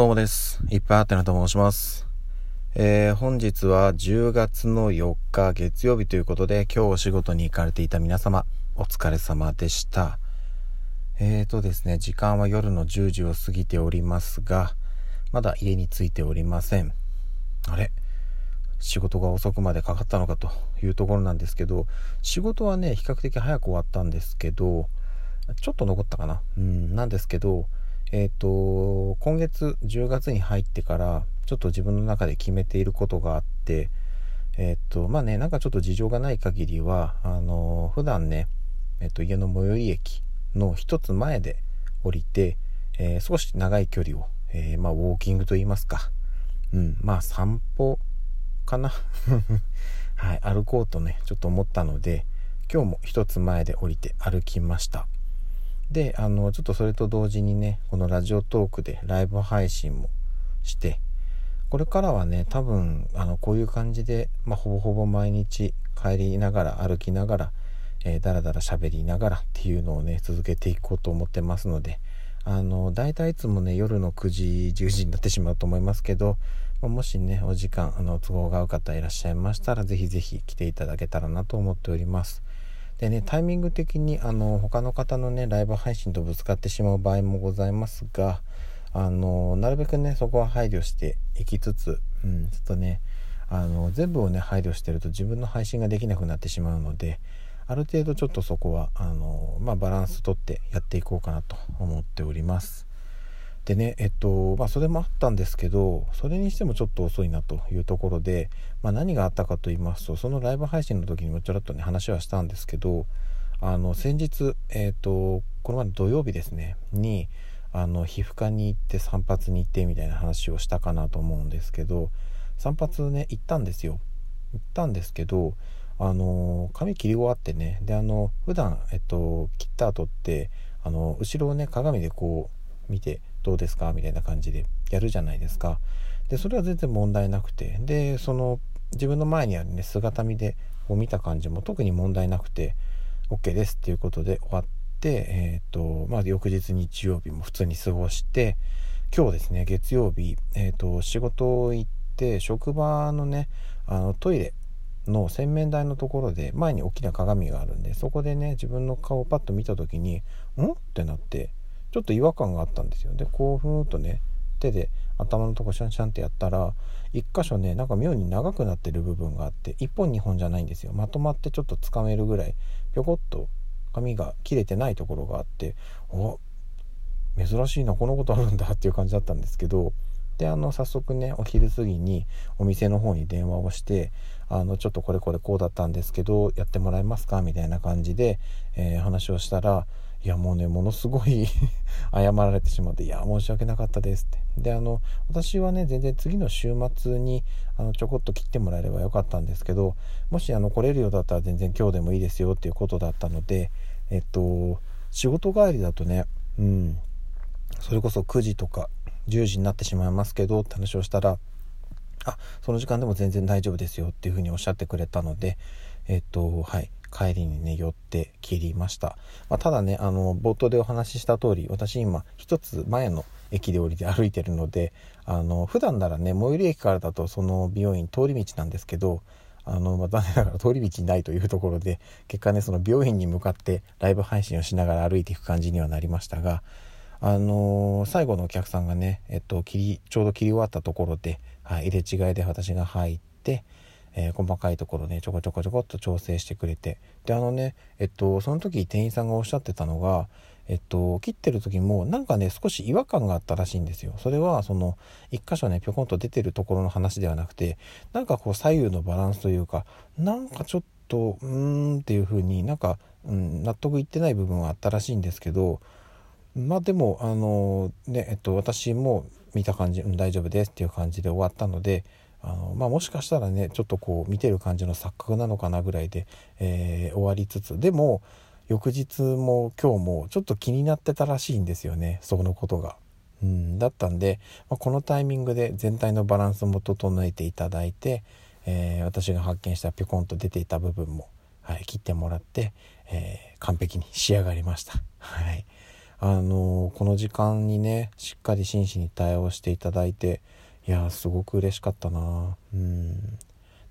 どうもです。いっぱいあってなと申します。えー、本日は10月の4日月曜日ということで、今日お仕事に行かれていた皆様、お疲れ様でした。えーとですね、時間は夜の10時を過ぎておりますが、まだ家に着いておりません。あれ？仕事が遅くまでかかったのかというところなんですけど、仕事はね、比較的早く終わったんですけど、ちょっと残ったかな。うん、なんですけど、えっ、ー、と、今月10月に入ってから、ちょっと自分の中で決めていることがあって、えっ、ー、と、まあね、なんかちょっと事情がない限りは、あの、普段ね、えっ、と、家の最寄り駅の一つ前で降りて、えー、少し長い距離を、えまあ、ウォーキングと言いますか、うん、まあ、散歩かな？はい、歩こうとね、ちょっと思ったので、今日も一つ前で降りて歩きました。であのちょっとそれと同時にねこのラジオトークでライブ配信もしてこれからはね多分あのこういう感じで、まあ、ほぼほぼ毎日帰りながら歩きながら、えー、だらだら喋りながらっていうのをね続けていこうと思ってますのであの大体いつもね夜の9時10時になってしまうと思いますけど、ま、もしねお時間あの都合が合う方いらっしゃいましたら是非是非来ていただけたらなと思っております。でね、タイミング的にあの他の方のね、ライブ配信とぶつかってしまう場合もございますが、あのなるべくね、そこは配慮していきつつ、うん、ちょっとね、あの全部をね、配慮してると自分の配信ができなくなってしまうので、ある程度ちょっとそこは、あのまあ、バランスとってやっていこうかなと思っております。でねえっとまあそれもあったんですけどそれにしてもちょっと遅いなというところで、まあ、何があったかと言いますとそのライブ配信の時にもちょろっとね話はしたんですけどあの先日えっとこの前の土曜日ですねにあの皮膚科に行って散髪に行ってみたいな話をしたかなと思うんですけど散髪ね行ったんですよ。行ったんですけどあの髪切り終わってねであの普段えっと切った後ってあの後ろをね鏡でこう見てどうですかみたいな感じでやるじゃないですか。で、それは全然問題なくて、で、その自分の前にあるね、姿見でこう見た感じも特に問題なくて、OK ですっていうことで終わって、えっ、ー、と、まあ、翌日日曜日も普通に過ごして、今日ですね、月曜日、えっ、ー、と、仕事行って、職場のね、あの、トイレの洗面台のところで前に大きな鏡があるんでそこでね自分の顔をパッと見た時に「ん?」ってなってちょっと違和感があったんですよ。でこうふーんとね手で頭のとこシャンシャンってやったら1箇所ねなんか妙に長くなってる部分があって1本2本じゃないんですよ。まとまってちょっとつかめるぐらいぴょこっと髪が切れてないところがあってお珍しいなこのことあるんだっていう感じだったんですけどであの早速ねお昼過ぎにお店の方に電話をしてあのちょっとこれこれこうだったんですけどやってもらえますか？みたいな感じで、えー、話をしたらいやもうねものすごい 謝られてしまっていや申し訳なかったですって。であの私はね全然次の週末にあのちょこっと切ってもらえればよかったんですけどもしあの来れるようだったら全然今日でもいいですよっていうことだったのでえっと仕事帰りだとねうんそれこそ9時とか10時になってしまいますけどって話をしたらあその時間でも全然大丈夫ですよっていうふうにおっしゃってくれたのでえっとはい。帰りにね、寄って切りました。まあ、ただね、あの、冒頭でお話しした通り、私今、一つ前の駅で降りて歩いてるので、あの、普段ならね、最寄り駅からだとその美容院通り道なんですけど、あの、まあ、残念ながら通り道にないというところで、結果ね、その美容院に向かってライブ配信をしながら歩いていく感じにはなりましたが、あのー、最後のお客さんがね、えっと、切り、ちょうど切り終わったところで、はい、入れ違いで私が入って、えー、細かいところねちょこちょこちょこっと調整してくれてであのねえっとその時店員さんがおっしゃってたのがえっと、切ってる時もなんかね少し違和感があったらしいんですよ。それはその一箇所ねぴょこんと出てるところの話ではなくてなんかこう左右のバランスというかなんかちょっとうーんっていう風になんか、うん、納得いってない部分はあったらしいんですけどまあでもあのねえっと私も見た感じ、うん、大丈夫ですっていう感じで終わったのであのまあ、もしかしたらねちょっとこう見てる感じの錯覚なのかなぐらいで、えー、終わりつつでも翌日も今日もちょっと気になってたらしいんですよねそのことが。うん、だったんで、まあ、このタイミングで全体のバランスも整えていただいて、えー、私が発見したピョコンと出ていた部分も、はい、切ってもらって、えー、完璧に仕上がりました。はいあのこの時間にねしっかり真摯に対応していただいていやすごく嬉しかったな。うん。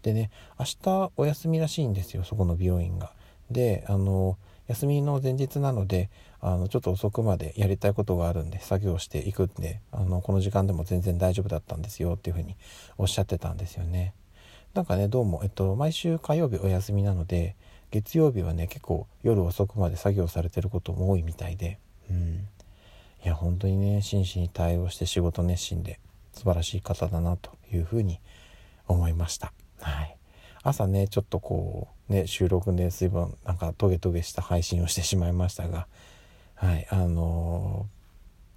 でね明日お休みらしいんですよそこの美容院が。であの休みの前日なのであのちょっと遅くまでやりたいことがあるんで作業していくんであのこの時間でも全然大丈夫だったんですよっていうふうにおっしゃってたんですよね。なんかねどうも、えっと、毎週火曜日お休みなので月曜日はね結構夜遅くまで作業されてることも多いみたいで。うん。いや本当にね真摯に対応して仕事熱心で素晴らしい方だなというふうに思いました。はい。朝ねちょっとこうね収録で随分なんかトゲトゲした配信をしてしまいましたがはいあの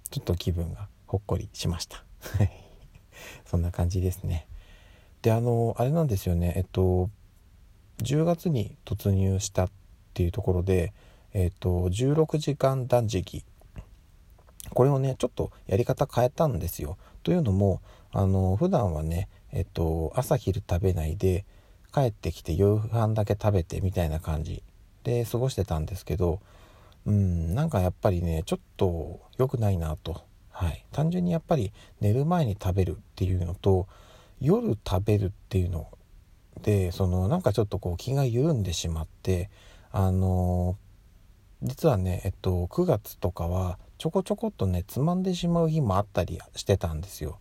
ー、ちょっと気分がほっこりしました。そんな感じですね。であのー、あれなんですよね。えっと10月に突入したっていうところでえっと16時間断食これをねちょっとやり方変えたんですよ。というのもあの普段はねえっと朝昼食べないで帰ってきて夕飯だけ食べてみたいな感じで過ごしてたんですけどうんなんかやっぱりねちょっと良くないなと、はい、単純にやっぱり寝る前に食べるっていうのと夜食べるっていうのでそのなんかちょっとこう気が緩んでしまってあの実はねえっと9月とかはちょこちょこっとねつまんでしまう日もあったりしてたんですよ。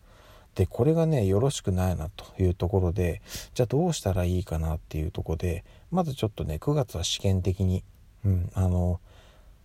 でこれがねよろしくないなというところでじゃあどうしたらいいかなっていうとこでまずちょっとね9月は試験的に、うん、あの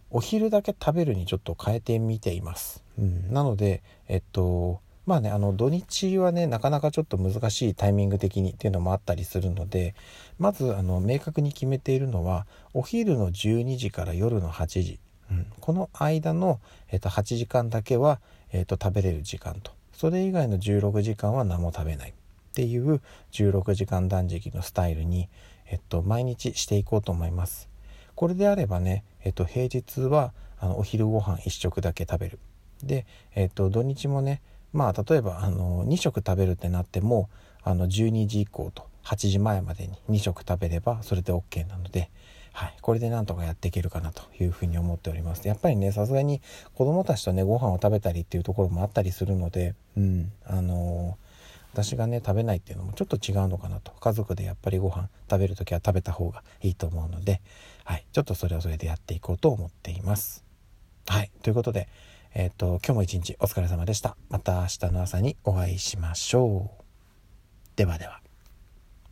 お昼だけ食べるにちょっと変えてみています、うん、なのでえっとまあねあの土日はねなかなかちょっと難しいタイミング的にっていうのもあったりするのでまずあの明確に決めているのはお昼の12時から夜の8時、うん、この間の、えっと、8時間だけは、えっと、食べれる時間とそれ以外の16時間は何も食べないっていう16時間断食のスタイルに、えっと、毎日していこうと思います。これであればね、えっと、平日はあのお昼ご飯1食だけ食べる。で、えっと、土日もねまあ例えばあの2食食べるってなってもあの12時以降と8時前までに2食食べればそれで OK なので、はい、これでなんとかやっていけるかなというふうに思っております。やっぱりねさすがに子供たちとねご飯を食べたりっていうところもあったりするのでうん。あのー、私がね食べないっていうのもちょっと違うのかなと。家族でやっぱりご飯食べる時は食べた方がいいと思うので、はい、ちょっとそれはそれでやっていこうと思っています。はい。ということでえっ、ー、と今日も一日お疲れ様でした。また明日の朝にお会いしましょう。ではでは。